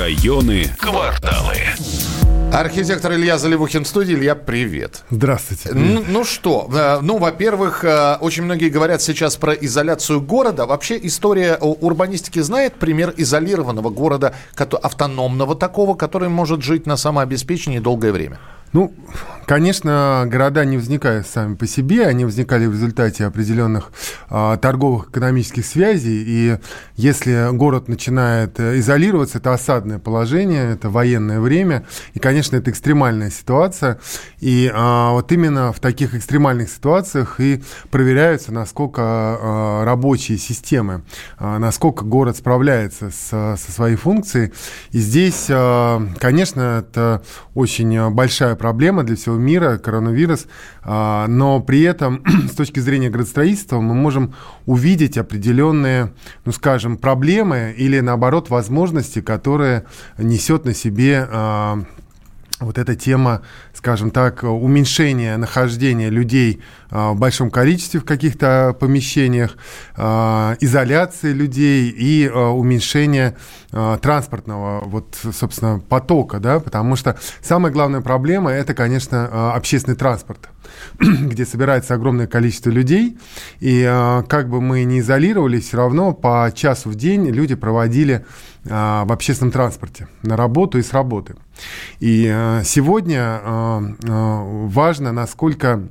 Районы, кварталы. Архитектор Илья Заливухин в студии. Илья, привет. Здравствуйте. Ну, ну что, э, ну, во-первых, э, очень многие говорят сейчас про изоляцию города. Вообще история урбанистики знает пример изолированного города, автономного такого, который может жить на самообеспечении долгое время? Ну, конечно, города не возникают сами по себе, они возникали в результате определенных а, торговых экономических связей, и если город начинает э, изолироваться, это осадное положение, это военное время, и, конечно, это экстремальная ситуация, и а, вот именно в таких экстремальных ситуациях и проверяются, насколько а, рабочие системы, а, насколько город справляется с, со своей функцией, и здесь, а, конечно, это очень большая проблема для всего мира, коронавирус, а, но при этом с точки зрения градостроительства мы можем увидеть определенные, ну скажем, проблемы или наоборот возможности, которые несет на себе а, вот эта тема, скажем так, уменьшения нахождения людей а, в большом количестве в каких-то помещениях, а, изоляции людей и а, уменьшения транспортного, вот, собственно, потока, да, потому что самая главная проблема – это, конечно, общественный транспорт где собирается огромное количество людей, и как бы мы ни изолировались, все равно по часу в день люди проводили в общественном транспорте на работу и с работы. И сегодня важно, насколько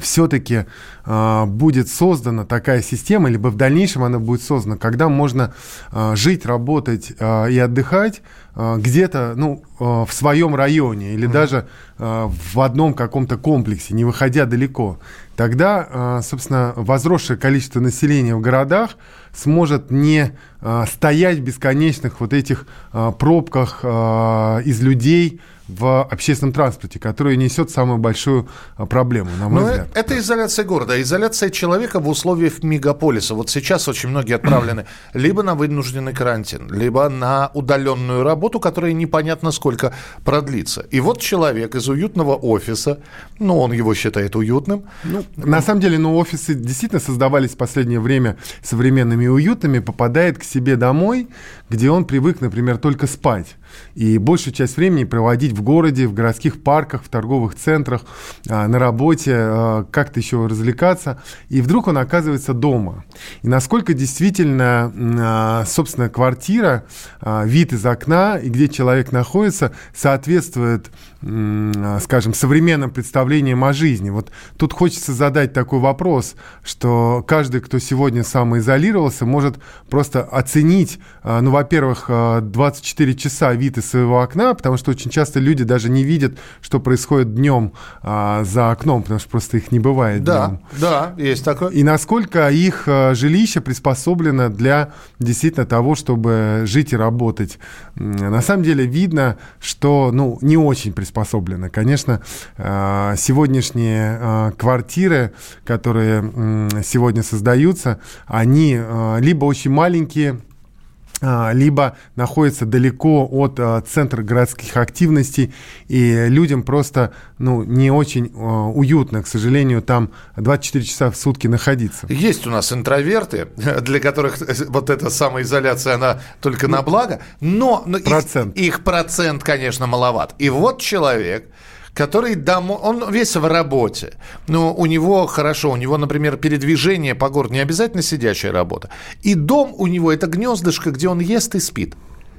все-таки э, будет создана такая система, либо в дальнейшем она будет создана, когда можно э, жить, работать э, и отдыхать э, где-то ну, э, в своем районе или mm-hmm. даже э, в одном каком-то комплексе, не выходя далеко. Тогда, э, собственно, возросшее количество населения в городах сможет не э, стоять в бесконечных вот этих э, пробках э, из людей, в общественном транспорте, который несет самую большую а, проблему, на мой Но ну, взгляд. Это изоляция города, изоляция человека в условиях мегаполиса. Вот сейчас очень многие отправлены либо на вынужденный карантин, либо на удаленную работу, которая непонятно сколько продлится. И вот человек из уютного офиса, ну, он его считает уютным. Ну, на самом деле, ну, офисы действительно создавались в последнее время современными и уютными, попадает к себе домой, где он привык, например, только спать и большую часть времени проводить в городе, в городских парках, в торговых центрах, а, на работе, а, как-то еще развлекаться. И вдруг он оказывается дома. И насколько действительно, а, собственно, квартира, вид из окна и где человек находится, соответствует, скажем, современным представлениям о жизни. Вот тут хочется задать такой вопрос, что каждый, кто сегодня самоизолировался, может просто оценить, ну, во-первых, 24 часа вид из своего окна, потому что очень часто люди даже не видят, что происходит днем а, за окном, потому что просто их не бывает да, днем. Да, есть такое. И насколько их а, жилище приспособлено для действительно того, чтобы жить и работать. На самом деле видно, что ну, не очень приспособлено. Конечно, а, сегодняшние а, квартиры, которые сегодня создаются, они либо очень маленькие, либо находится далеко от а, центра городских активностей, и людям просто ну, не очень а, уютно, к сожалению, там 24 часа в сутки находиться. Есть у нас интроверты, для которых вот эта самоизоляция, она только ну, на благо, но, но процент. Их, их процент, конечно, маловат. И вот человек, который домой, он весь в работе. Но у него хорошо, у него, например, передвижение по городу, не обязательно сидящая работа. И дом у него это гнездышко, где он ест и спит.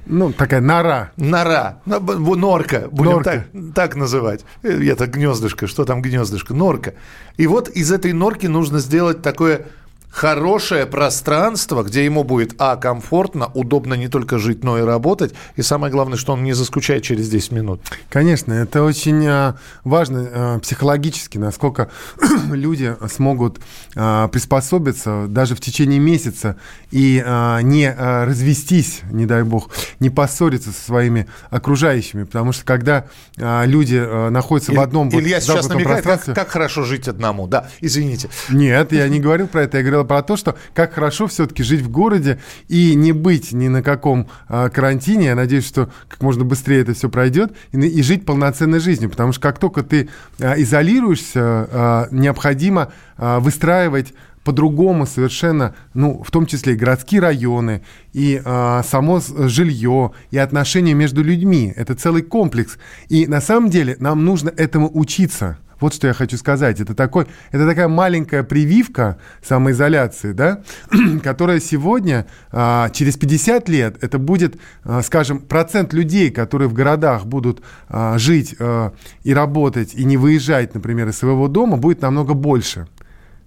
Ну, такая нора. Нора. Ну, норка. Будем норка. Так, так называть. Это гнездышко. Что там гнездышко? Норка. И вот из этой норки нужно сделать такое хорошее пространство, где ему будет, а, комфортно, удобно не только жить, но и работать, и самое главное, что он не заскучает через 10 минут. Конечно, это очень а, важно а, психологически, насколько люди смогут а, приспособиться даже в течение месяца и не развестись, не дай бог, не поссориться со своими окружающими, потому что когда люди находятся Иль, в одном Илья сейчас намекает, как, как хорошо жить одному, да, извините. Нет, я не говорил про это, я говорил про то, что как хорошо все-таки жить в городе и не быть ни на каком а, карантине. Я надеюсь, что как можно быстрее это все пройдет и, и жить полноценной жизнью, потому что как только ты а, изолируешься, а, необходимо а, выстраивать по-другому совершенно, ну, в том числе и городские районы, и э, само жилье, и отношения между людьми. Это целый комплекс. И на самом деле нам нужно этому учиться. Вот что я хочу сказать. Это, такой, это такая маленькая прививка самоизоляции, да, которая сегодня, а, через 50 лет, это будет, а, скажем, процент людей, которые в городах будут а, жить и работать, и не выезжать, например, из своего дома, будет намного больше.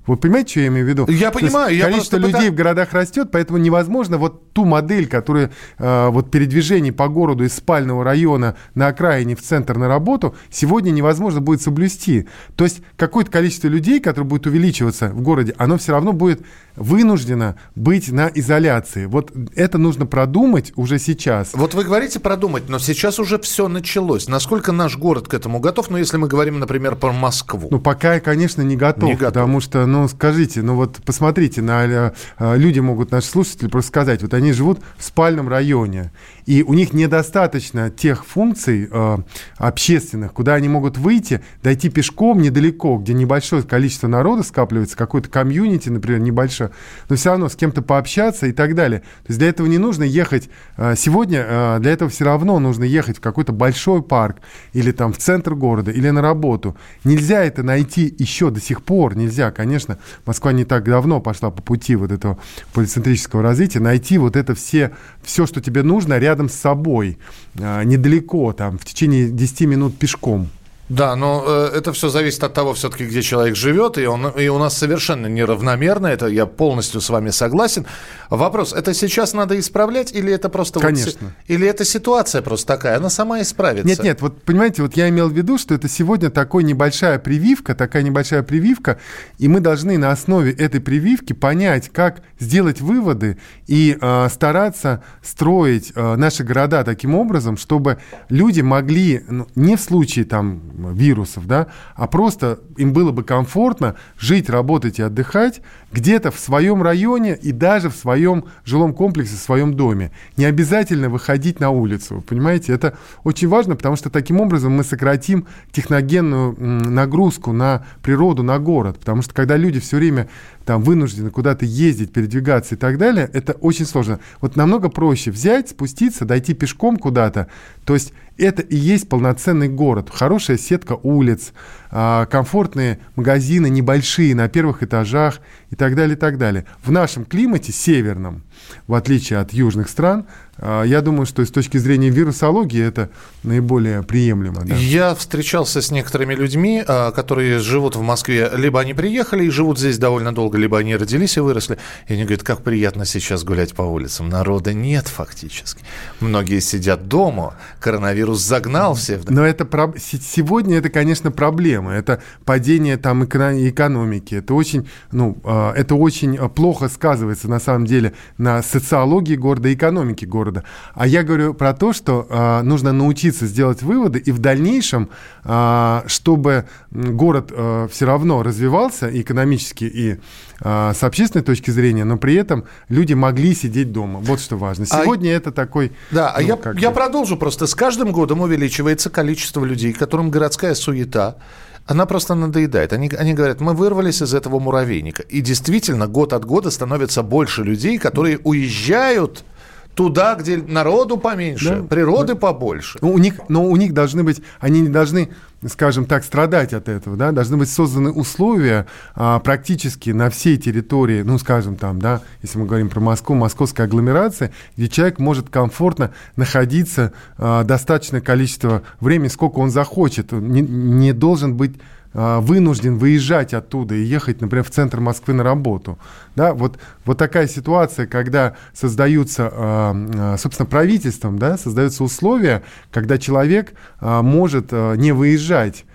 Вы понимаете, что я имею в виду? Я То понимаю. Я количество людей пытаюсь... в городах растет, поэтому невозможно вот ту модель, которая э, вот передвижение по городу из спального района на окраине в центр на работу, сегодня невозможно будет соблюсти. То есть какое-то количество людей, которое будет увеличиваться в городе, оно все равно будет вынуждено быть на изоляции. Вот это нужно продумать уже сейчас. Вот вы говорите продумать, но сейчас уже все началось. Насколько наш город к этому готов? Ну, если мы говорим, например, про Москву. Ну, пока, конечно, не готов, не готов. потому что, ну, скажите, ну вот посмотрите, на, э, э, люди могут, наши слушатели, просто сказать, вот они живут в спальном районе, и у них недостаточно тех функций э, общественных, куда они могут выйти, дойти пешком недалеко, где небольшое количество народа скапливается, какой-то комьюнити, например, небольшое, но все равно с кем-то пообщаться и так далее. То есть для этого не нужно ехать э, сегодня, э, для этого все равно нужно ехать в какой-то большой парк или там в центр города или на работу. Нельзя это найти еще до сих пор, нельзя, конечно. Москва не так давно пошла по пути вот этого полицентрического развития, найти вот это все, все, что тебе нужно рядом рядом с собой, а, недалеко, там, в течение 10 минут пешком. Да, но э, это все зависит от того, все-таки, где человек живет, и, он, и у нас совершенно неравномерно, это я полностью с вами согласен. Вопрос, это сейчас надо исправлять, или это просто... Конечно. Вот, или это ситуация просто такая, она сама исправится? Нет, нет, вот понимаете, вот я имел в виду, что это сегодня такой небольшая прививка, такая небольшая прививка, и мы должны на основе этой прививки понять, как сделать выводы и э, стараться строить э, наши города таким образом, чтобы люди могли, ну, не в случае там вирусов, да, а просто им было бы комфортно жить, работать и отдыхать где-то в своем районе и даже в своем жилом комплексе, в своем доме. Не обязательно выходить на улицу, понимаете? Это очень важно, потому что таким образом мы сократим техногенную нагрузку на природу, на город, потому что когда люди все время там вынуждены куда-то ездить, передвигаться и так далее, это очень сложно. Вот намного проще взять, спуститься, дойти пешком куда-то. То есть это и есть полноценный город. Хорошая сетка улиц, комфортные магазины, небольшие, на первых этажах и так далее, и так далее. В нашем климате, северном, в отличие от южных стран, а, я думаю, что с точки зрения вирусологии это наиболее приемлемо. Да. Я встречался с некоторыми людьми, а, которые живут в Москве. Либо они приехали и живут здесь довольно долго, либо они родились и выросли. И они говорят, как приятно сейчас гулять по улицам. Народа нет фактически. Многие сидят дома, коронавирус загнал всех. Но это сегодня это, конечно, проблема. Это падение там экономики. Это очень, ну, а, это очень плохо сказывается на самом деле на социологии города, экономики города. А я говорю про то, что э, нужно научиться сделать выводы, и в дальнейшем, чтобы город все равно развивался экономически, и с общественной точки зрения, но при этом люди могли сидеть дома. Вот что важно. А Сегодня а, это такой... Да, а ну, я, я продолжу просто. С каждым годом увеличивается количество людей, которым городская суета она просто надоедает. Они, они говорят, мы вырвались из этого муравейника. И действительно, год от года становится больше людей, которые уезжают туда, где народу поменьше, да, природы да. побольше. Ну, у них, но у них должны быть, они не должны, скажем так, страдать от этого, да, должны быть созданы условия а, практически на всей территории, ну, скажем там, да, если мы говорим про Москву, московская агломерация, где человек может комфортно находиться а, достаточное количество времени, сколько он захочет, не, не должен быть вынужден выезжать оттуда и ехать, например, в центр Москвы на работу. Да, вот, вот такая ситуация, когда создаются, а, а, собственно, правительством, да, создаются условия, когда человек может не выезжать,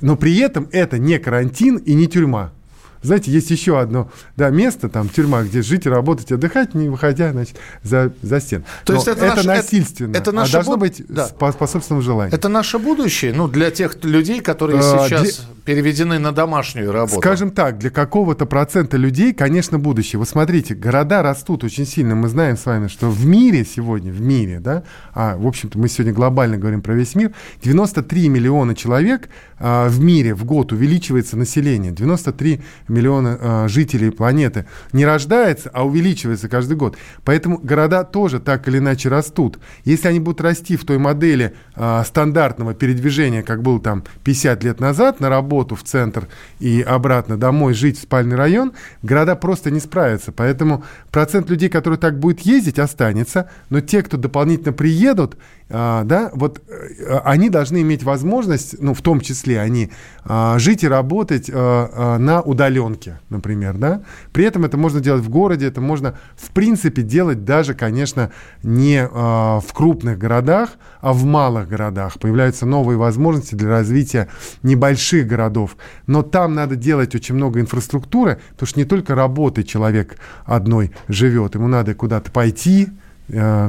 но при этом это не карантин и не тюрьма. Знаете, есть еще одно да, место, там, тюрьма, где жить работать, отдыхать, не выходя, значит, за, за стен. То есть это, это наш, насильственно, это, это наше а должно буд... быть да. по, по собственному желанию. Это наше будущее, ну, для тех людей, которые а, сейчас для... переведены на домашнюю работу. Скажем так, для какого-то процента людей, конечно, будущее. Вот смотрите, города растут очень сильно. Мы знаем с вами, что в мире сегодня, в мире, да, а, в общем-то, мы сегодня глобально говорим про весь мир, 93 миллиона человек а, в мире в год увеличивается население. 93 миллиона а, жителей планеты не рождается, а увеличивается каждый год. Поэтому города тоже так или иначе растут. Если они будут расти в той модели а, стандартного передвижения, как был там 50 лет назад, на работу в центр и обратно домой жить в спальный район, города просто не справятся. Поэтому процент людей, которые так будет ездить, останется. Но те, кто дополнительно приедут, да, вот э, они должны иметь возможность, ну, в том числе они, а, жить и работать а, на удаленке, например, да. При этом это можно делать в городе, это можно, в принципе, делать даже, конечно, не в крупных городах, а в малых городах. Появляются новые возможности для развития небольших городов. Но там надо делать очень много инфраструктуры, потому что не только работой человек одной живет, ему надо куда-то пойти,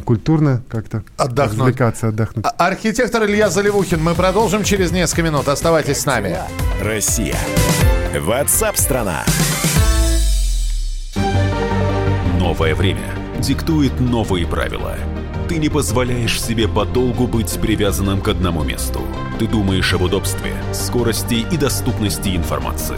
культурно как-то отдохнуть. развлекаться, отдохнуть. А, архитектор Илья Заливухин. Мы продолжим через несколько минут. Оставайтесь с нами. Россия. Ватсап-страна. Новое время диктует новые правила. Ты не позволяешь себе подолгу быть привязанным к одному месту. Ты думаешь об удобстве, скорости и доступности информации.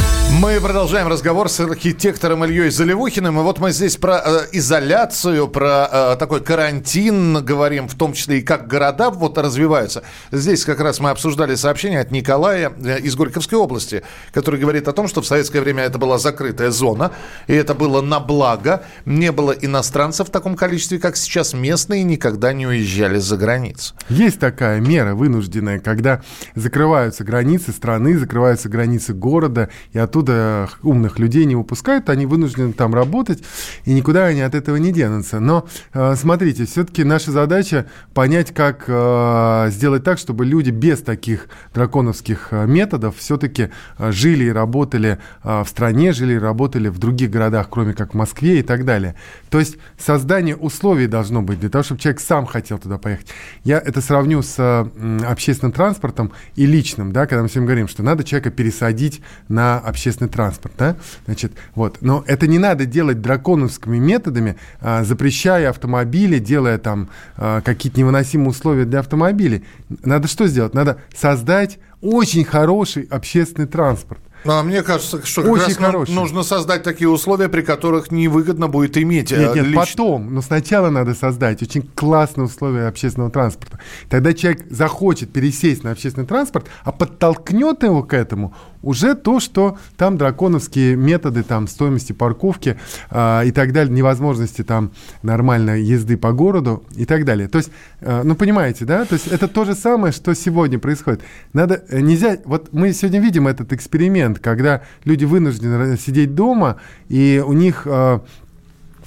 Мы продолжаем разговор с архитектором Ильей Заливухиным. И вот мы здесь про э, изоляцию, про э, такой карантин говорим, в том числе и как города вот развиваются. Здесь как раз мы обсуждали сообщение от Николая э, из Горьковской области, который говорит о том, что в советское время это была закрытая зона, и это было на благо. Не было иностранцев в таком количестве, как сейчас. Местные никогда не уезжали за границу. Есть такая мера вынужденная, когда закрываются границы страны, закрываются границы города, и оттуда оттуда умных людей не выпускают, они вынуждены там работать, и никуда они от этого не денутся. Но э, смотрите, все-таки наша задача понять, как э, сделать так, чтобы люди без таких драконовских э, методов все-таки жили и работали в стране, жили и работали в других городах, кроме как в Москве и так далее. То есть создание условий должно быть для того, чтобы человек сам хотел туда поехать. Я это сравню с общественным транспортом и личным, да, когда мы всем говорим, что надо человека пересадить на общественный общественный транспорт, да, значит, вот, но это не надо делать драконовскими методами, а, запрещая автомобили, делая там а, какие-то невыносимые условия для автомобилей. Надо что сделать? Надо создать очень хороший общественный транспорт. Ну, а мне кажется, что как Очень раз нужно создать такие условия, при которых невыгодно будет иметь Нет, нет, лич... потом. Но сначала надо создать очень классные условия общественного транспорта. Тогда человек захочет пересесть на общественный транспорт, а подтолкнет его к этому уже то, что там драконовские методы там, стоимости парковки э, и так далее, невозможности там нормальной езды по городу и так далее. То есть, э, ну, понимаете, да? То есть это то же самое, что сегодня происходит. Надо, э, нельзя, вот мы сегодня видим этот эксперимент, когда люди вынуждены сидеть дома, и у них... Э,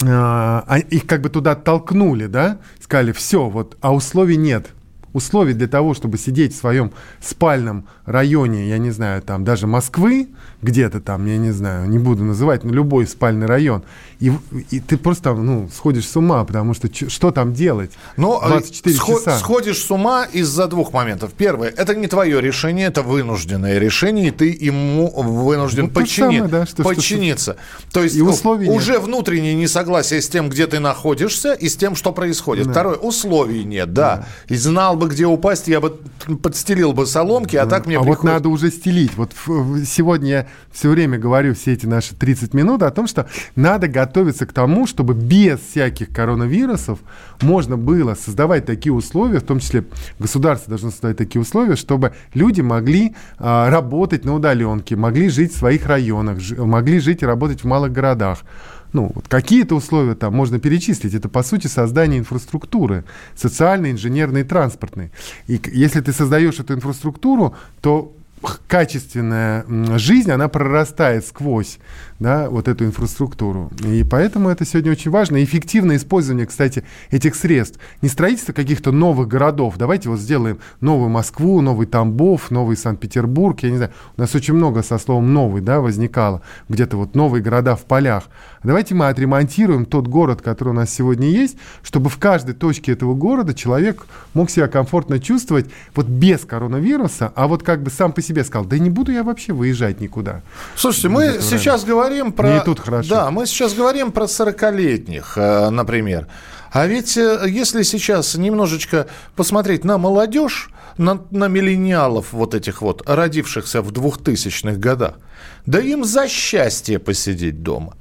а, их как бы туда толкнули, да, сказали, все, вот, а условий нет условий для того, чтобы сидеть в своем спальном районе, я не знаю, там даже Москвы, где-то там, я не знаю, не буду называть, но любой спальный район, и, и ты просто ну, сходишь с ума, потому что что там делать? Ну, 24 сход, часа. Сходишь с ума из-за двух моментов. Первое, это не твое решение, это вынужденное решение, и ты ему вынужден ну, подчини... самое, да, что, подчиниться. Что, что... То есть и условий уже нет. внутреннее несогласие с тем, где ты находишься, и с тем, что происходит. Да. Второе, условий нет, да. да. И знал бы бы где упасть, я бы подстелил бы соломки, а так мне А приходит... вот надо уже стелить. Вот сегодня я все время говорю все эти наши 30 минут о том, что надо готовиться к тому, чтобы без всяких коронавирусов можно было создавать такие условия, в том числе государство должно создавать такие условия, чтобы люди могли а, работать на удаленке, могли жить в своих районах, могли жить и работать в малых городах ну, вот какие-то условия там можно перечислить. Это, по сути, создание инфраструктуры, социальной, инженерной, транспортной. И если ты создаешь эту инфраструктуру, то качественная жизнь, она прорастает сквозь да, вот эту инфраструктуру. И поэтому это сегодня очень важно. эффективное использование, кстати, этих средств. Не строительство каких-то новых городов. Давайте вот сделаем новую Москву, новый Тамбов, новый Санкт-Петербург. Я не знаю, у нас очень много со словом «новый» да, возникало. Где-то вот новые города в полях. Давайте мы отремонтируем тот город, который у нас сегодня есть, чтобы в каждой точке этого города человек мог себя комфортно чувствовать вот без коронавируса, а вот как бы сам по себе сказал, да не буду я вообще выезжать никуда. Слушайте, мы сейчас время. Говорим про... Мне тут хорошо. Да, мы сейчас говорим про 40-летних, э, например. А ведь э, если сейчас немножечко посмотреть на молодежь, на, на миллениалов вот этих вот, родившихся в 2000-х годах, да им за счастье посидеть дома.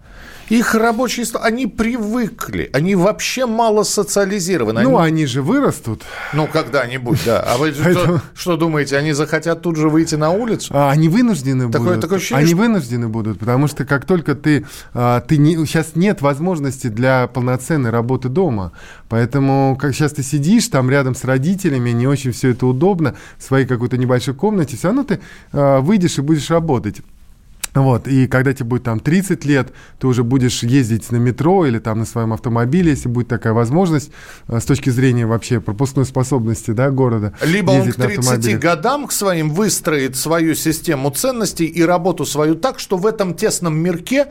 Их рабочие они привыкли, они вообще мало социализированы. Ну, они, они же вырастут. Ну, когда-нибудь, да. А вы что, что думаете, они захотят тут же выйти на улицу? А, они вынуждены такое, будут. Такое ощущение, они что... вынуждены будут, потому что как только ты... А, ты не, сейчас нет возможности для полноценной работы дома. Поэтому, как сейчас ты сидишь там рядом с родителями, не очень все это удобно, в своей какой-то небольшой комнате, все равно ты а, выйдешь и будешь работать. Вот, и когда тебе будет там 30 лет, ты уже будешь ездить на метро или там на своем автомобиле, если будет такая возможность, э, с точки зрения вообще пропускной способности да, города. Либо он к 30 годам к своим выстроит свою систему ценностей и работу свою так, что в этом тесном мирке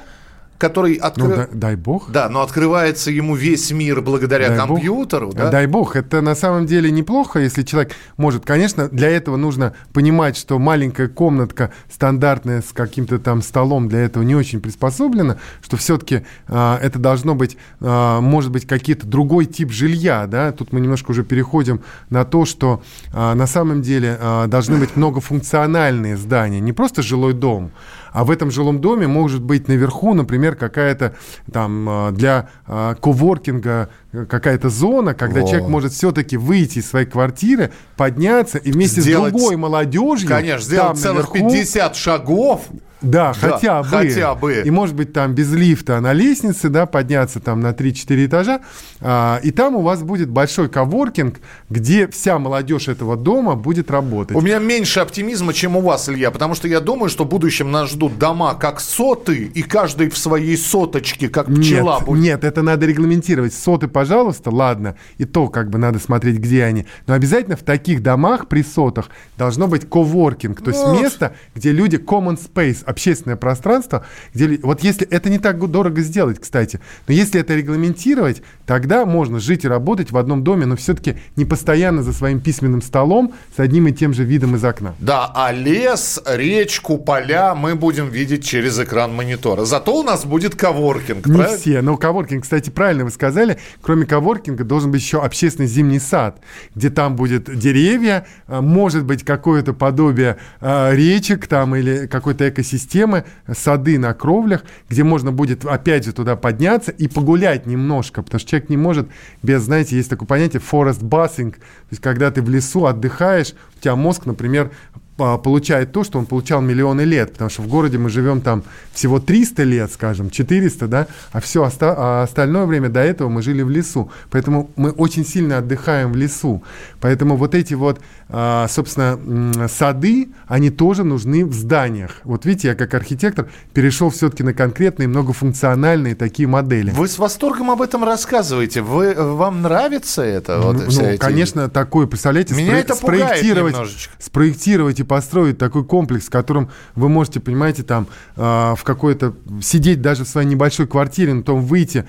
который открывает... Ну, да, дай бог. Да, но открывается ему весь мир благодаря дай компьютеру. Бог. Да? Дай бог. Это на самом деле неплохо, если человек может. Конечно, для этого нужно понимать, что маленькая комнатка стандартная с каким-то там столом для этого не очень приспособлена, что все-таки а, это должно быть, а, может быть, какие-то другой тип жилья. Да? Тут мы немножко уже переходим на то, что а, на самом деле а, должны быть многофункциональные здания, не просто жилой дом, а в этом жилом доме может быть наверху, например, какая-то там а, для а, коворкинга какая-то зона, когда Во. человек может все-таки выйти из своей квартиры, подняться и вместе сделать, с другой молодежью... Конечно, сделать целых наверху, 50 шагов да, да, хотя бы. Хотя бы. И, может быть, там без лифта на лестнице, да, подняться там на 3-4 этажа. А, и там у вас будет большой коворкинг, где вся молодежь этого дома будет работать. У меня меньше оптимизма, чем у вас, Илья, потому что я думаю, что в будущем нас ждут дома как соты, и каждый в своей соточке, как пчела нет, будет. Нет, это надо регламентировать. Соты, пожалуйста, ладно, и то как бы надо смотреть, где они. Но обязательно в таких домах при сотах должно быть коворкинг, то есть вот. место, где люди common space, общественное пространство, где вот если это не так дорого сделать, кстати, но если это регламентировать, тогда можно жить и работать в одном доме, но все-таки не постоянно за своим письменным столом с одним и тем же видом из окна. Да, а лес, речку, поля мы будем видеть через экран монитора. Зато у нас будет коворкинг, Не правильно? все, но коворкинг, кстати, правильно вы сказали, кроме коворкинга должен быть еще общественный зимний сад, где там будет деревья, а, может быть какое-то подобие э, речек там или какой-то экосистемы, системы, сады на кровлях, где можно будет опять же туда подняться и погулять немножко, потому что человек не может без, знаете, есть такое понятие forest bathing, то есть когда ты в лесу отдыхаешь, у тебя мозг, например, получает то, что он получал миллионы лет, потому что в городе мы живем там всего 300 лет, скажем, 400, да, а все оста- а остальное время до этого мы жили в лесу, поэтому мы очень сильно отдыхаем в лесу, поэтому вот эти вот, а, собственно, сады, они тоже нужны в зданиях. Вот видите, я как архитектор перешел все-таки на конкретные многофункциональные такие модели. Вы с восторгом об этом рассказываете, Вы, вам нравится это? Вот, ну, эти... конечно, такое, представляете, Меня спро- это спроектировать, спроектировать и построить такой комплекс, в котором вы можете, понимаете, там э, в какой-то сидеть даже в своей небольшой квартире, но потом выйти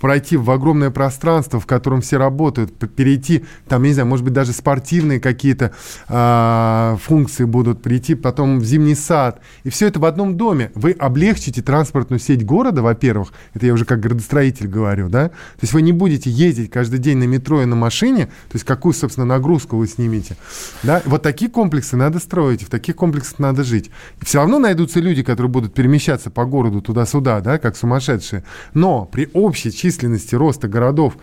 пройти в огромное пространство, в котором все работают, перейти, там, я не знаю, может быть, даже спортивные какие-то э, функции будут, прийти потом в зимний сад. И все это в одном доме. Вы облегчите транспортную сеть города, во-первых, это я уже как градостроитель говорю, да, то есть вы не будете ездить каждый день на метро и на машине, то есть какую, собственно, нагрузку вы снимете. Да? Вот такие комплексы надо строить, в таких комплексах надо жить. И все равно найдутся люди, которые будут перемещаться по городу туда-сюда, да, как сумасшедшие. Но при общей численности роста городов,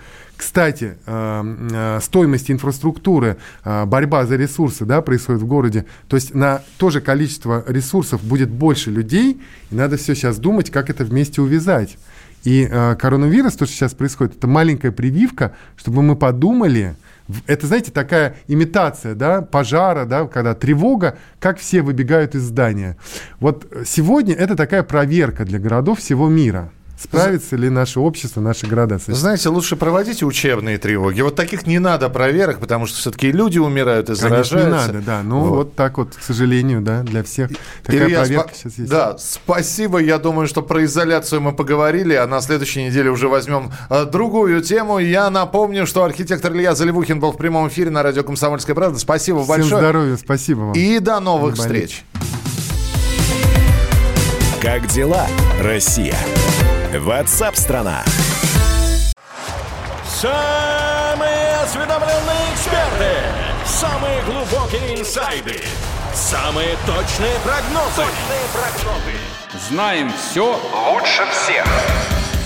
кстати, э, э, стоимости инфраструктуры, э, борьба за ресурсы да, происходит в городе. То есть на то же количество ресурсов будет больше людей, и надо все сейчас думать, как это вместе увязать. И коронавирус, то, что сейчас происходит, это маленькая прививка, чтобы мы подумали, это, знаете, такая имитация, да, пожара, да, когда тревога, как все выбегают из здания. Вот сегодня это такая проверка для городов всего мира. Справится ли наше общество, наши города с этим? Знаете, лучше проводите учебные тревоги. Вот таких не надо проверок, потому что все-таки люди умирают и заражаются. Конечно, не надо, да. Ну, вот. вот так вот, к сожалению, да, для всех такая Илья, проверка спа- сейчас есть. Да, спасибо. Я думаю, что про изоляцию мы поговорили, а на следующей неделе уже возьмем э, другую тему. Я напомню, что архитектор Илья Заливухин был в прямом эфире на радио «Комсомольская правда». Спасибо Всем большое. Всем здоровья, спасибо вам. И до новых встреч. Как дела, Россия? Ватсап-страна! Самые осведомленные эксперты! Самые глубокие инсайды! Самые точные прогнозы! Точные прогнозы! Знаем все лучше всех!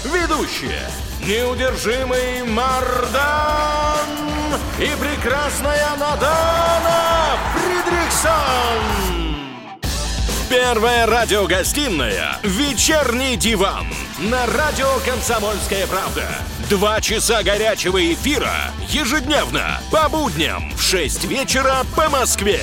Ведущие! Неудержимый Мардан и прекрасная Надана Фридрихсон! Первая радиогостинная «Вечерний диван» на радио «Комсомольская правда». Два часа горячего эфира ежедневно по будням в 6 вечера по Москве.